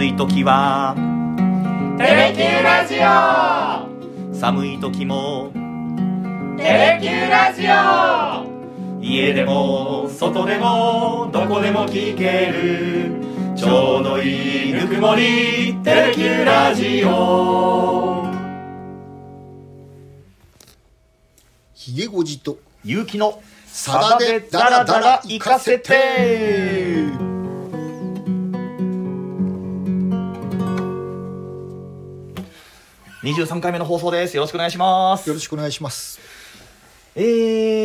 暑い時は。テレキューラジオ。寒い時も。テレキューラジオ。家でも外でもどこでも聞ける。ちょうどいいぬくもり。テレキューラジオ。ひげごじと。勇気の。さだでダラダラ行かせて23回目の放送です。よろしくお願いします。よろしくお願いします。え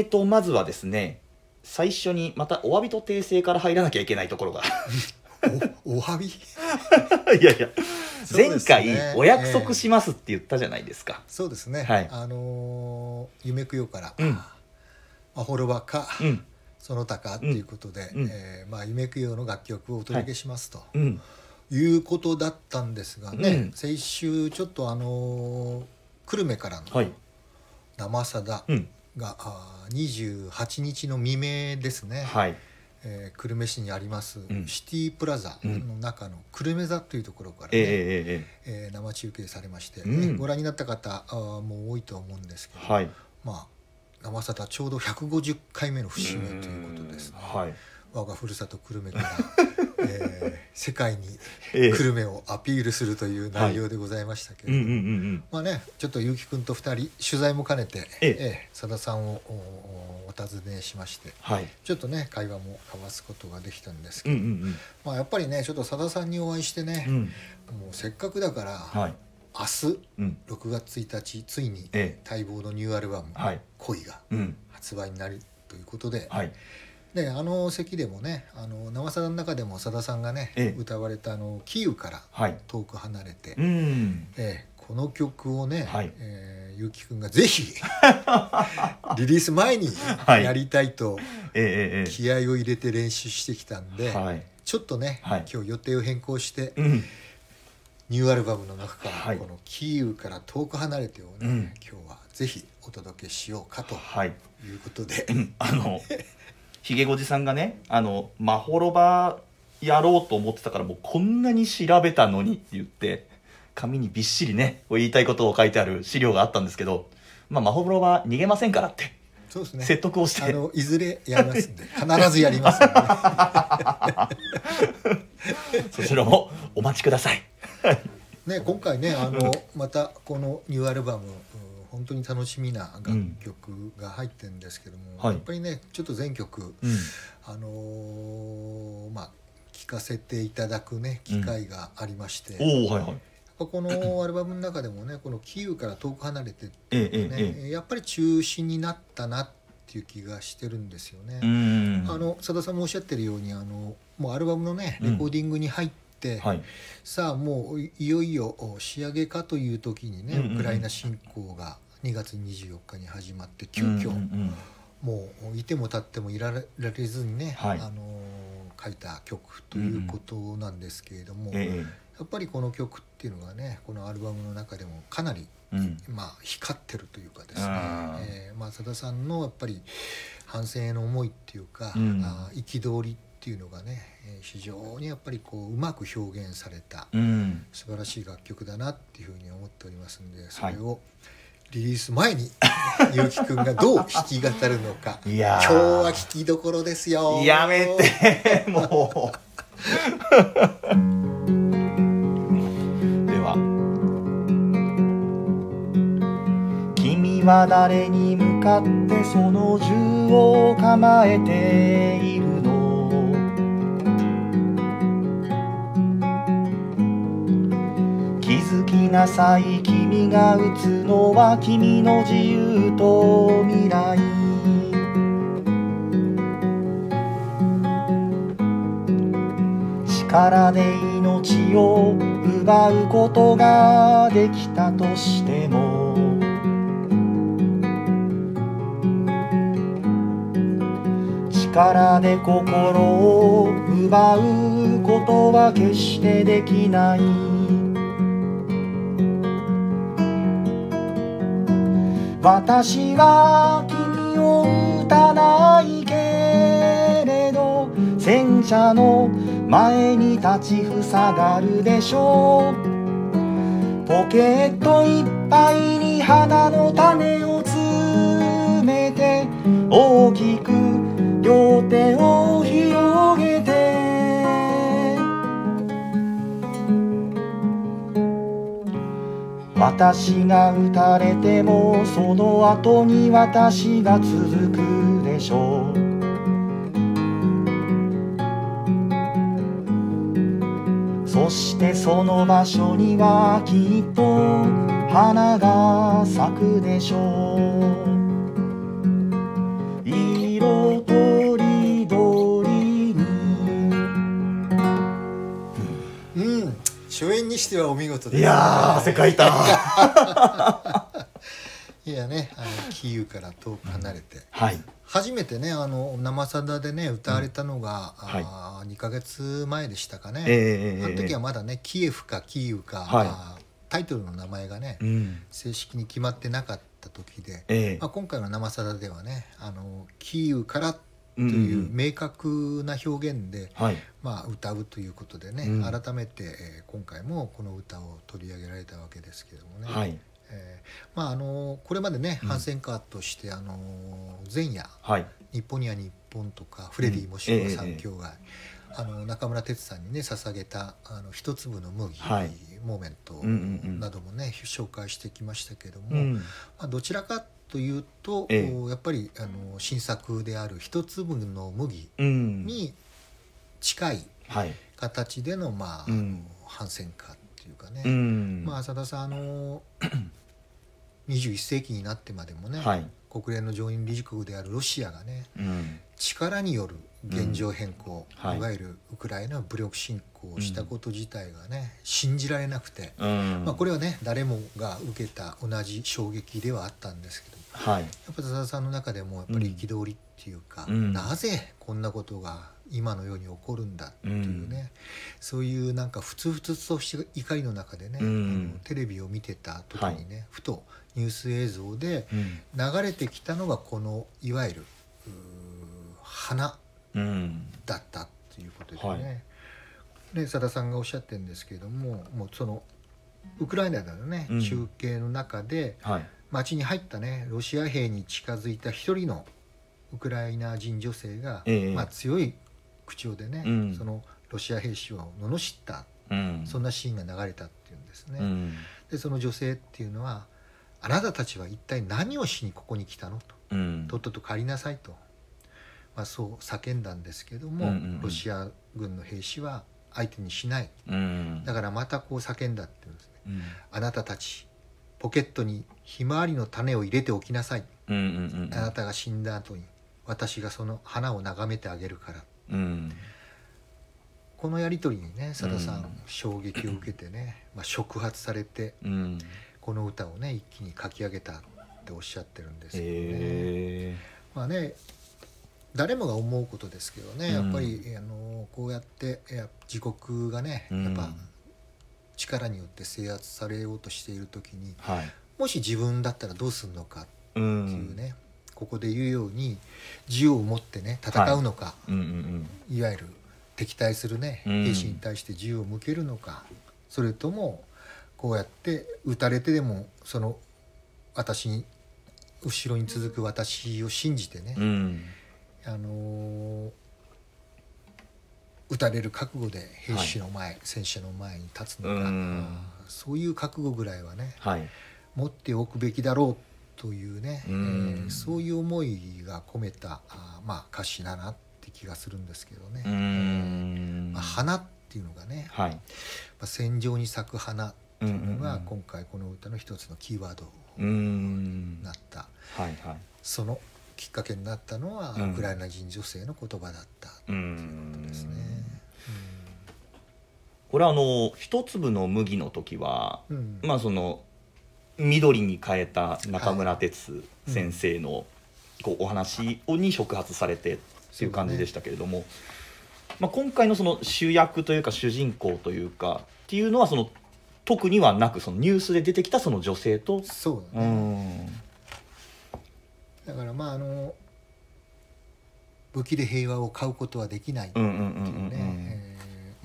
ーとまずはですね最初にまたお詫びと訂正から入らなきゃいけないところが。おお詫び？いやいや、そうで前回お約束しますって言ったじゃないですか、そうですね、はい。あのー夢くよから、うん。まあ、ホロバか、うん。その他かっていうことで、うん。えーまあ、夢くよの楽曲をお届けしますと、うんい、うことだったんですがね、うん。先週ちょっとあのー久留米からのはい。生さだうん。が、あー28日の未明ですね、はい。えー久留米市にあります、ん。シティプラザの中の久留米座というところからね、ええええええー生中継されまして、うん。ねご覧になった方もう多いと思うんですけど、えはい。まあ生さだちょうど150回目の節目ということですね。はい。我がふるさと久留米から、えー世界にええ。久留米をアピールするという内容でございましたけれども、うんうんうんうん。まあねちょっと結城くんと2人取材も兼ねてええ。ええさださんをお尋ねしましてはい。ちょっとね会話も交わすことができたんですけど、うんうんまあやっぱりねちょっとさださんにお会いしてねうん。う、んもうせっかくだから、はい。明日うん。6月1日ついにええ。待望のニューアルバムはい「恋」がうん。発売になるということで,、はいであの席でもねあの生さだの中でもさださんがね、ええ。歌われたあのキーウからはい。遠く離れて、うん。ええこの曲をね、はい。えーゆうきくんがぜひ リリース前にはい。やりたいと気合を入れて練習してきたんで、はい。ちょっとね、はい。今日予定を変更して、うん。ニューアルバムの中から、はい。この「キーウから遠く離れて」をね、うん。今日はぜひお届けしようかとはい。いうことで、うん。あの ひげごじさんがねあのまほろばやろうと思ってたからもうこんなに調べたのにって言って紙にびっしりね言いたいことを書いてある資料があったんですけどまあまほろば逃げませんからってそうですね。説得をして。あのいずれやりますんで必ずやりますんでね。そちらもお待ちください。ね今回ねあのまたこのニューアルバムうん本当に楽しみな楽曲が入ってるんですけども、はい。やっぱりねちょっと全曲、うん。あのーまあ聴かせていただくね機会がありまして、この アルバムの中でもねこの「キーウから遠く離れて」ってええいうね、ええやっぱり中心になったなっていう気がしてるんですよね。うん。あのさださんもおっしゃってるようにあのもうアルバムのねうん。レコーディングに入って、はい。さあもういいよいよお仕上げかという時にね、うんうんうん。ウクライナ侵攻が2月24日に始まって急遽、うんうんもういても立ってもいられずにね、はい。あの書いた曲ということなんですけれども、えやっぱりこの曲っていうのがねこのアルバムの中でもかなり、えうん。まあ、光ってるというかですね。あー。えーまあ、さださんのやっぱり反戦への思いっていうかうん。りっていうのがね、えー非常にやっぱりこううまく表現されたうん。素晴らしい楽曲だなっていうふうに思っておりますんでそれをリリース前に結城くんがどう弾き語るのか。いやー。今日は聴きどころですよ。やめて。もう。では。君は誰に向かってその銃を構えているの？気づきなさい君君が打つのは君の自由と未来力で命を奪うことができたとしても力で心を奪うことは決してできない私は君を撃たないけれど戦車の前に立ちふさがるでしょう。ポケットいっぱいに花の種を詰めて大きく両手を私が打たれてもその後に私が続くでしょう。そしてその場所にはきっと花が咲くでしょう。にしてはお見事です。いやー汗かいた いやねあのキーウから遠く離れて、はい。初めてねあの生さだでね歌われたのが、はいあー2ヶ月前でしたかね、ええあの時はまだねキエフかキーウか、はいタイトルの名前がね、うん。正式に決まってなかった時で、ええまあ、今回の生さだではねあのキーウからとうんうん。いう明確な表現で、はい。まあ、歌うということでね、うん。改めて、えー今回もこの歌を取り上げられたわけですけどもね、はい。えーまああのこれまでねうん。反戦歌として、あの前夜はい「日本には日本」とか「フレディもしくは三兄弟」あの中村哲さんにね捧げた「あの一粒の麦」はい。モーメントうんうんうん。などもね紹介してきましたけども、うん。まあ、どちらかというと、ええ。やっぱりあの新作である「一粒の麦うん」に近いはい。形での,、まあうん。あの反戦歌っていうかね、うん。まあ浅田さんあの 21世紀になってまでもね、はい国連の常任理事国であるロシアがねうん。力による現状変更、うん。はい。い、わゆるウクライナの武力侵攻をしたこと自体がね、信じられなくて、うん。まあ、これはね誰もが受けた同じ衝撃ではあったんですけどはい。やっぱ浅田さんの中でもやっぱり憤りっていうか、うん。なぜこんなことが今のように起こるんだっていうね、そういうなんかふつふつとした怒りの中でね、うん。テレビを見てた時にね、ふとニュース映像でうん。流れてきたのがこのいわゆる花うんだったっていうことではい。ね。で佐田さんがおっしゃってるんですけれどももうそのウクライナでのね、うん。中継の中ではい。町に入ったねロシア兵に近づいた一人のウクライナ人女性が、ええ。まあ、強い口調でね、うん。そのロシア兵士を罵った、うん。そんなシーンが流れたっていうんですね。うん。でその女性っていうのは「あなたたちは一体何をしにここに来たの?」と。うん「とっとと帰りなさいと」まあ、そう叫んだんですけども、うんうんうん。ロシア軍の兵士は相手にしない。うん。だからまたこう叫んだっていうんですね。うん。あなたたちポケットにひまわりの種を入れておきなさい。うんうん。あなたが死んだ後に私がその花を眺めてあげるからうん。このやり取りにね佐田さん、うん衝撃を受けてね、まあ、触発されてうん。この歌をね一気に書き上げたっておっしゃってるんですけどね。へまあね誰もが思うことですけどね、うん。やっぱりあのこうやっていや自国がねうん。やっぱ力によって制圧されようとしている時にはい。もし自分だったらどうするのかうっていうね、ここで言うように銃を持ってね戦うのか、うんうんい、わゆる敵対するねうん。兵士に対して銃を向けるのか、それともこうやって撃たれてでもその私に後ろに続く私を信じてね、うん。あのー撃たれる覚悟で兵士の前、戦車の前に立つのか、うん。そういう覚悟ぐらいはねはい。持っておくべきだろうというね、うん。えーそういう思いが込めたあーまあ歌詞だなって気がするんですけどね。まあ、花っていうのがね、はい。まあ、戦場に咲く花っていうのが今回この歌の一つのキーワードになった、はいはい。そのきっかけになったのは、うん。ウクライナ人女性の言葉だったうということですね。これはあの一粒の麦の時はうんうん。まあその緑に変えた中村哲先生のこうお話をに触発されてっていう感じでしたけれども、まあ、今回のその主役というか主人公というかっていうのはその特にはなくそのニュースで出てきたその女性と？そううだね、ん。だからまああの武器で平和を買うことはできないっていうね、えー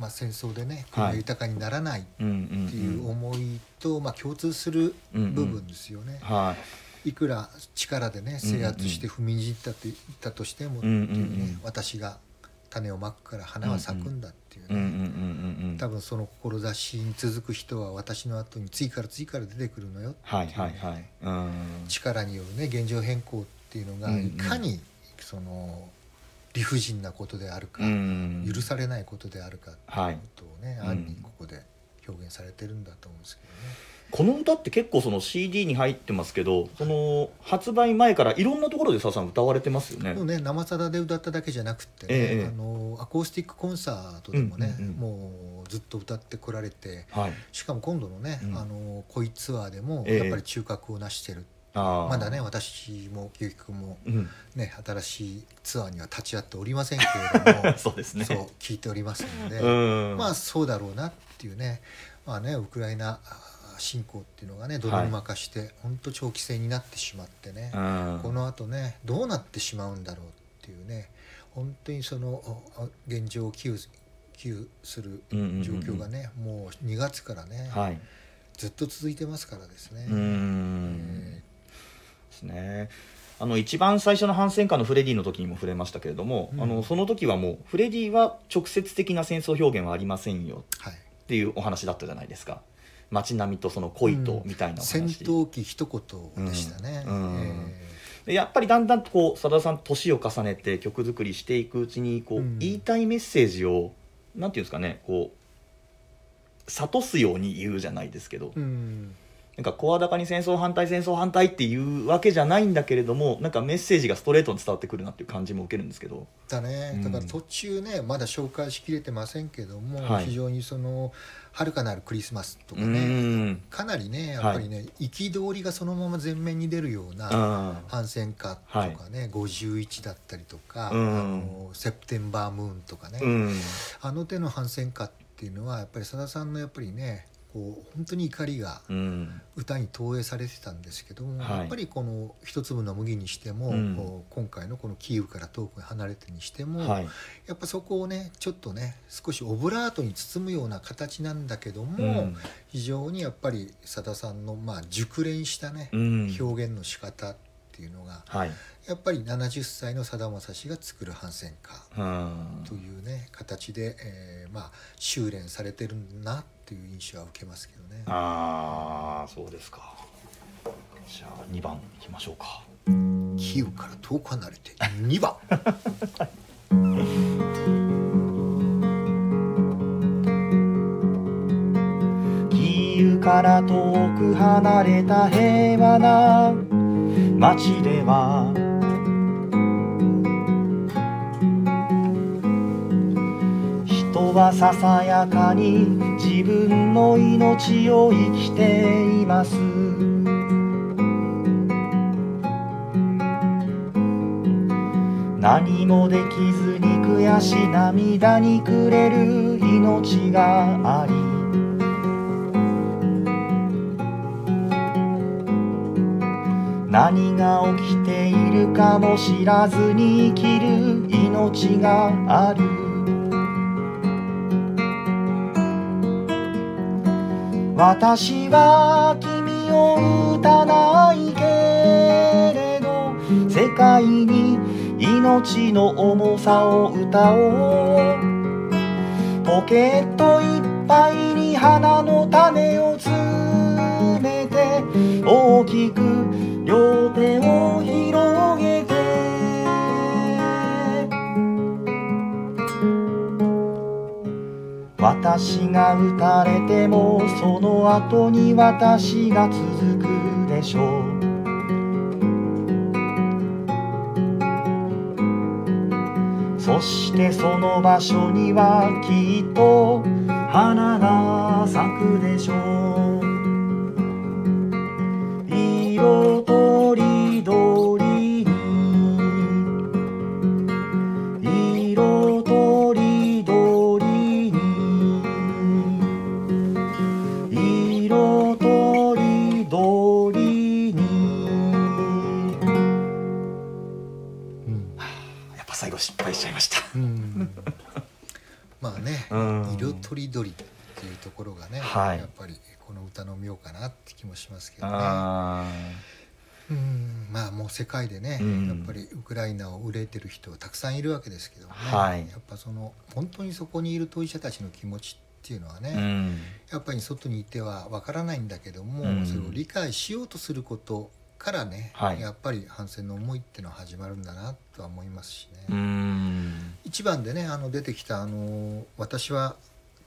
まあ、戦争でねはい。国が豊かにならないっうんうん。ていう思いと、まあ、共通する部分ですよね。はい。くら力でねうんうん。制圧して踏みにじったと言ったとしてもってうんいううんうねん。私が種をまくから花は咲くんだっていういうんうんうんねうん。うん多分その志に続く人は私の後に次から次から出てくるのよ。はいはいはい。うん。力によるね現状変更っていうのがうんうん。いかにその理不尽なことであるかうん。許されないことであるかってはい。いうことをねうん。暗にここで表現されてるんだと思うんですけどね。この歌って結構その CD に入ってますけどその発売前からいろんなところでささん歌われてますよね。ね生さだで歌っただけじゃなくってね、ええあのアコースティックコンサートでもね、うんうんうん。もうずっと歌ってこられてはい。しかも今度のね、うん。あの恋ツアーでもええ。やっぱり中核を成してる、あーまだね私も結城君もうん。ね新しいツアーには立ち会っておりませんけれども そうですね。そう聞いておりますので、うん。まあそうだろうなっていうねまあねウクライナあ侵攻っていうのがね泥沼化して、本当長期戦になってしまってね、うん。このあとねどうなってしまうんだろうっていうね本当にそのあ現状を危惧する状況がね、もう2月からね、はい。ずっと続いてますからですね。うん。えですね。あの一番最初の反戦下のフレディの時にも触れましたけれども、うん。あのその時はもうフレディは直接的な戦争表現はありませんよ。っていうお話だったじゃないですか。街並みとその恋とみたいなお話、戦闘機一言でしたね。うん。やっぱりだんだんとこうさださん年を重ねて曲作りしていくうちにこう、うん。言いたいメッセージをなんていうんですかねこう諭すように言うじゃないですけど、ーうんなんか声高に戦争反対戦争反対っていうわけじゃないんだけれどもなんかメッセージがストレートに伝わってくるなっていう感じも受けるんですけど。だね。うん。だから途中ねまだ紹介しきれてませんけども、はい。非常にその「遥かなるクリスマス」とかうねん。かなりねやっぱりね憤、りがそのまま前面に出るようなあ反戦歌とかね、51だったりとか、うん。あのセプテンバームーンとかね、うん。あの手の反戦歌っていうのはやっぱりさださんのやっぱりねこう本当に怒りがうん。歌に投影されてたんですけども、はい。やっぱりこの「一粒の麦」にしても、うん。今回のこのキーウから遠くに離れてにしても、はい。やっぱそこをねちょっとね少しオブラートに包むような形なんだけども、うん。非常にやっぱりさださんのまあ熟練したね、うん。表現の仕方っていうのがはい。やっぱり70歳のさだまさしが作る反戦歌うん。というね形で、えーまあ修練されてるなっていう印象は受けますけどね。ああそうですか。じゃあ2番いきましょうか。キーウから遠く離れて2番。キーウから遠く離れた平和な街では人はささやかに自分の命を生きています。何もできずに悔し涙にくれる命があり何が起きているかも知らずに生きる命がある。私は君を撃たないけれど世界に命の重さを歌おう。ポケットいっぱいに花私が撃たれてもその後に私が続くでしょう。そしてその場所にはきっと花が咲くでしょう。色とりどりはい。やっぱりこの歌の妙かなって気もしますけどね。あうん。まあもう世界でね、うん。やっぱりウクライナを憂えてる人はたくさんいるわけですけどもね、はい。やっぱその本当にそこにいる当事者たちの気持ちっていうのはね、ーうん。やっぱり外にいてはわからないんだけども、うん。それを理解しようとすることからね、はい。やっぱり反戦の思いっていうのは始まるんだなとは思いますしね。うん。一番でねあの出てきたあの「私は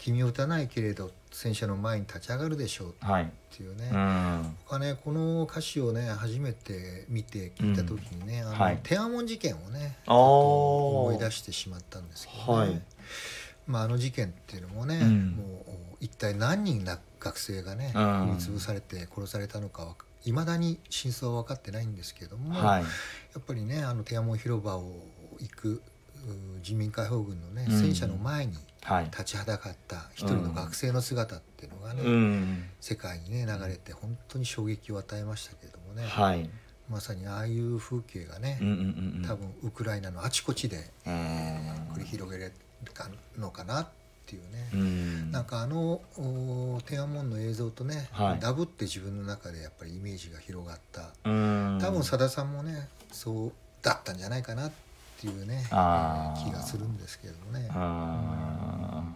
君を打たないけれど戦車の前に立ち上がるでしょう」はい。っていうね、うん。僕はねこの歌詞をね初めて見て聞いた時にね、あのはい。天安門事件をね思い出してしまったんですけどね、はい。まあ、あの事件っていうのもね、うん。もう一体何人な学生がねうん。踏み潰されて殺されたのかはいまだに真相は分かってないんですけども、はい。やっぱりねあの天安門広場を行くう人民解放軍のねうん。戦車の前にはい立ちはだかった一人の学生の姿っていうのがね、うん。世界にね流れて本当に衝撃を与えましたけれどもね、はい。まさにああいう風景がね、うんうんうんうん。多分ウクライナのあちこちでうん繰り広げられるのかなっていうね、うん。なんかあのお天安門の映像とね、はい。ダブって自分の中でやっぱりイメージが広がった。うん。多分さださんもねそうだったんじゃないかなっていうね気がするんですけどね。あー。やっ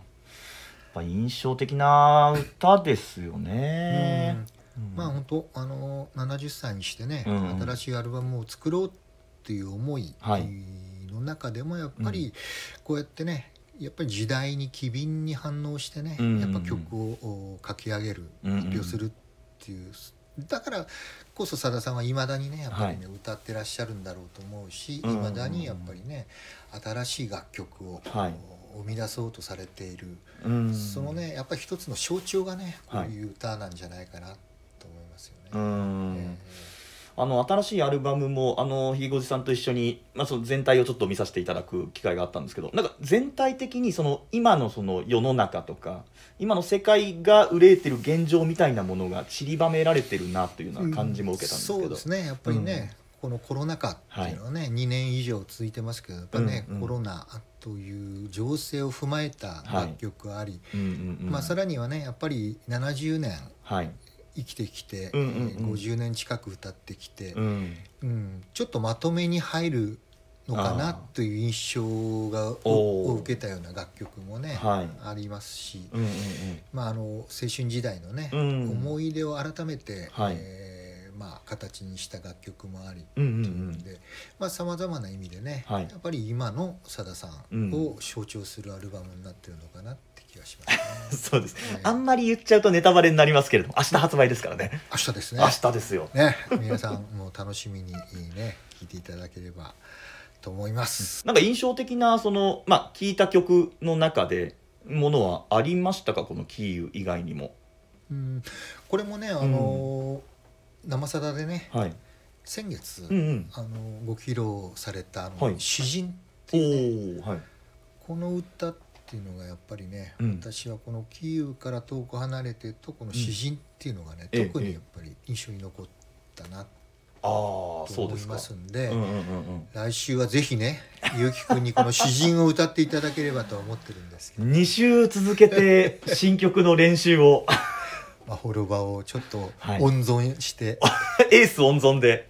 ぱ印象的な歌ですよね。うん。まあ本当あの70歳にしてね、うん。新しいアルバムを作ろうっていう思いはい。の中でもやっぱりこうやってねやっぱり時代に機敏に反応してね、うん。やっぱ曲を書き上げるうん。発表するっていう、だからこそさださんはいまだにねやっぱりね、歌ってらっしゃるんだろうと思うしいうんま、だにやっぱりね新しい楽曲を、はい。生み出そうとされている、うんそのねやっぱり一つの象徴がねこはい。ういう歌なんじゃないかなと思いますよね。うん。えあの新しいアルバムもあのひいごじさんと一緒に、まあ、その全体をちょっと見させていただく機会があったんですけどなんか全体的にその今のその世の中とか今の世界が憂えてる現状みたいなものが散りばめられてるなというような感じも受けたんですけど、そうですね。やっぱりね、このコロナ禍っていうのはね、2年以上続いてますけどやっぱね、うんうん。コロナという情勢を踏まえた楽曲あり、うんうんうん。まあ、さらにはねやっぱり70年はい生きてきて、うんうんうん。えー50年近く歌ってきて、うん。うんちょっとまとめに入るのかなという印象がを受けたような楽曲もね、はい。ありますし、うんうん。まあ、あの青春時代のね、うん。思い出を改めて、はい。えーまあ、形にした楽曲もあり、うんでさまざ、まな意味でね、はい。やっぱり今のさださんを象徴するアルバムになってるのかなって気がしますね。そうです、ええ。あんまり言っちゃうとネタバレになりますけれども明日発売ですからね。明日ですね。明日ですよ。ね皆さんも楽しみにね聴いていただければと思います。なんか印象的なそのまあ聴いた曲の中でものはありましたか？このキーウ以外にも。うん、これもねあのー生さだでねはい。先月、うんうん。あのご披露されたあの、はい。詩人っておいうねおはい。この歌っていうのがやっぱりね、うん。私はこのキーウから遠く離れてとこの詩人っていうのがね、ええ特にやっぱり印象に残ったなああとそうですか。思いますんでうんうんうんうん。来週はぜひねゆうきくんにこの詩人を歌っていただければと思ってるんですけど。2週続けて新曲の練習をまあ、ホロバをちょっとはい。温存して、エース温存で。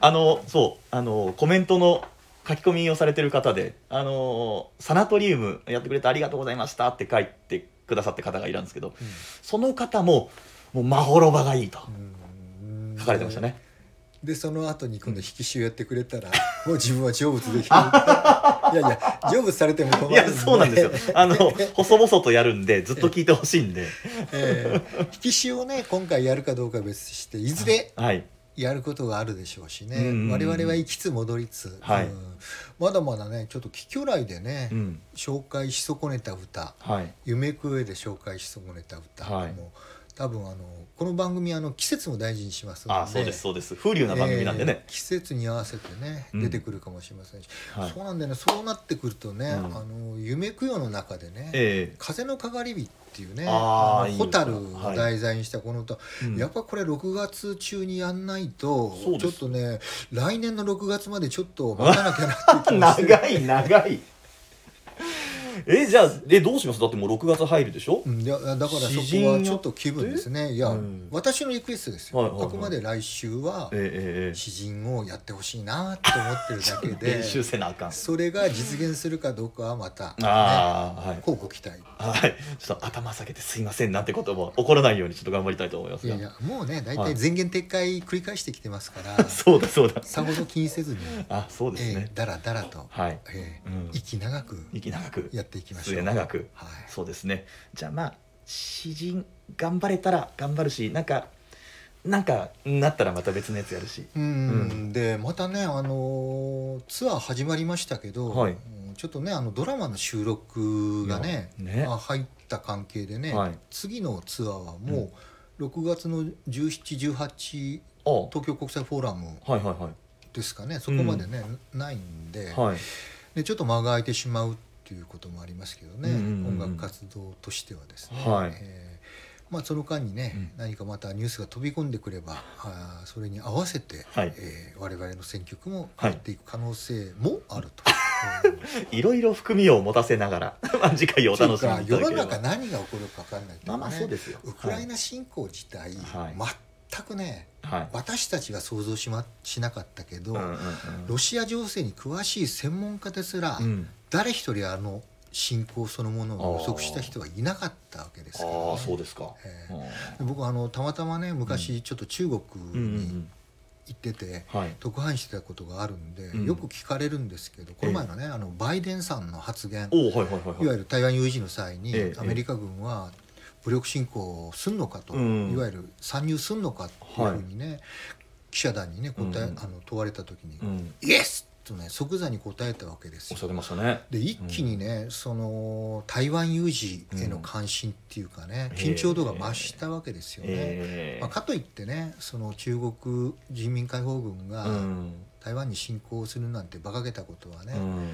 あのそうあのコメントの書き込みをされてる方であのサナトリウムやってくれてありがとうございましたって書いてくださって方がいるんですけどその方ももうまほろばがいいとうん。書かれてましたねでその後に今度引き潮やってくれたら、もう自分は成仏できる。いやいや成仏されても困るいやそうなんですよ。あの細々とやるんでずっと聞いてほしいんで。ええ。引き潮をね今回やるかどうかは別としていずれはい。やることがあるでしょうしね、うんうんうん。我々は行きつ戻りつ、はい。うん。まだまだねちょっと貴巨来でね、うん。紹介し損ねた歌。はい。夢く上で紹介し損ねた歌、はい。もう多分あのこの番組あの季節も大事にしますので。あそうですそうです。風流な番組なんでね。えー季節に合わせてねうん。出てくるかもしれませんし、はい。そうなんだよね。そうなってくるとね、うん。あの夢供養の中でね「え風のかがり火」っていうね蛍歌を題材にしたこの歌、えうん。やっぱこれ6月中にやんないとそうです。ちょっとね来年の6月までちょっと待たなきゃなって 長い長いえじゃあえどうします？だってもう6月入るでしょ？うん、いやだからそ詩こ人はちょっと気分ですね。いや、うん。私のリクエストですよ、はいはいはい。あくまで来週はええええ詩人をやってほしいなと思ってるだけで 練習せなあかん。それが実現するかどうかはまた、ね、ああはい。こうご期待。はい。ちょっと頭下げてすいませんなんてことも起こらないようにちょっと頑張りたいと思いますが。いやいやもうね大はい。体前言撤回繰り返してきてますから。そうだそうだ。さほど気にせずに、あそうですえねー、だらだらと、はい。えーうん。息長く。息長く。やっていきましょう。末長く。はい。そうですね。じゃあまあ詩人頑張れたら頑張るしなんかなんかなったらまた別のやつやるし。うん、うん。でまたねあのーツアー始まりましたけど、はい。うんちょっとねあのドラマの収録がねね。あ入った関係でね、はい。次のツアーはもう6月の1718あ東京国際フォーラムはいはいはい。ですかね。そこまでね、ないんで,、はい。でちょっと間が空いてしまうっていうこともありますけどね、うんうんうん。うん音楽活動としてはですね、はい。えーまあ、その間にね、うん。何かまたニュースが飛び込んでくればあーそれに合わせて、はい。えー我々の選曲もはい。変わっていく可能性もあると。いろいろ含みを持たせながら まあ次回おという楽しみか世のにいただければ中何が起こるか分かんないけまあまあそうですよ。ウクライナ侵攻自体、はい。全くねはい。私たちが想像し,、ま、しなかったけど、うんうんうん。ロシア情勢に詳しい専門家ですら、うん誰一人あの侵攻そのものを予測した人はいなかったわけですから、ね、ああそうですか。えあで僕あのたまたまね昔ちょっと中国にん行ってて、はい。特派員してたことがあるんで、うん。よく聞かれるんですけどこの前のね、あのバイデンさんの発言。いはいはいはい。いわゆる台湾有事の際に、ええアメリカ軍は武力侵攻すんのかと、うん。いわゆる参入すんのかっていうふうにね、記者団にね答え、うん。あの問われた時にうん「イエス!」とね即座に答えたわけですよ。ね。で一気にね、その台湾有事への関心っていうかね、緊張度が増したわけですよね。ええまあ、かといってねその中国人民解放軍がうん。台湾に侵攻するなんて馬鹿げたことはね、うん。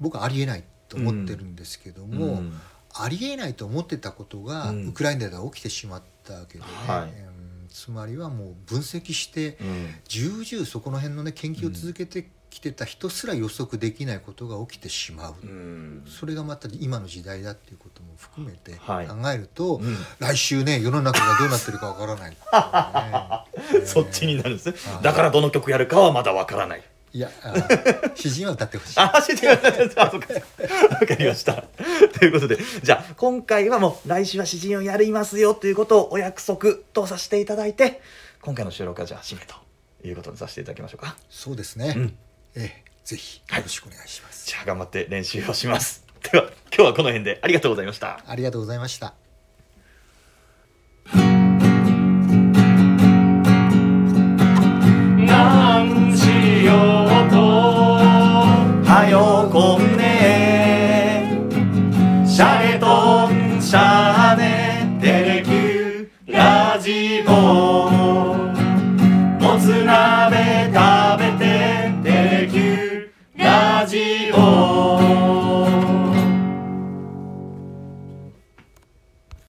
僕はありえないと思ってるんですけども、うん。ありえないと思ってたことがうん。ウクライナでは起きてしまったわけでね、はい。うん。つまりはもう分析してうん。重々そこの辺のね研究を続けてきてた人すら予測できないことが起きてしまう、うん。それがまた今の時代だっていうことも含めて考はい。えると、うん。来週ね世の中がどうなってるかわからない。っていうね、そっちになるんですね。はい。だからどの曲やるかはまだわからない。いや 詩人は歌ってほしい。あ、知ってください。あ、そうか。わかりました。ということで、じゃあ、今回はもう来週は詩人をやりますよということをお約束とさせていただいて、今回の収録はじゃあ、締めということにさせていただきましょうか。そうですね、うん。ええぜひよろしくお願いします、じゃあ、頑張って練習をします。では、今日はこの辺でありがとうございました。ありがとうございました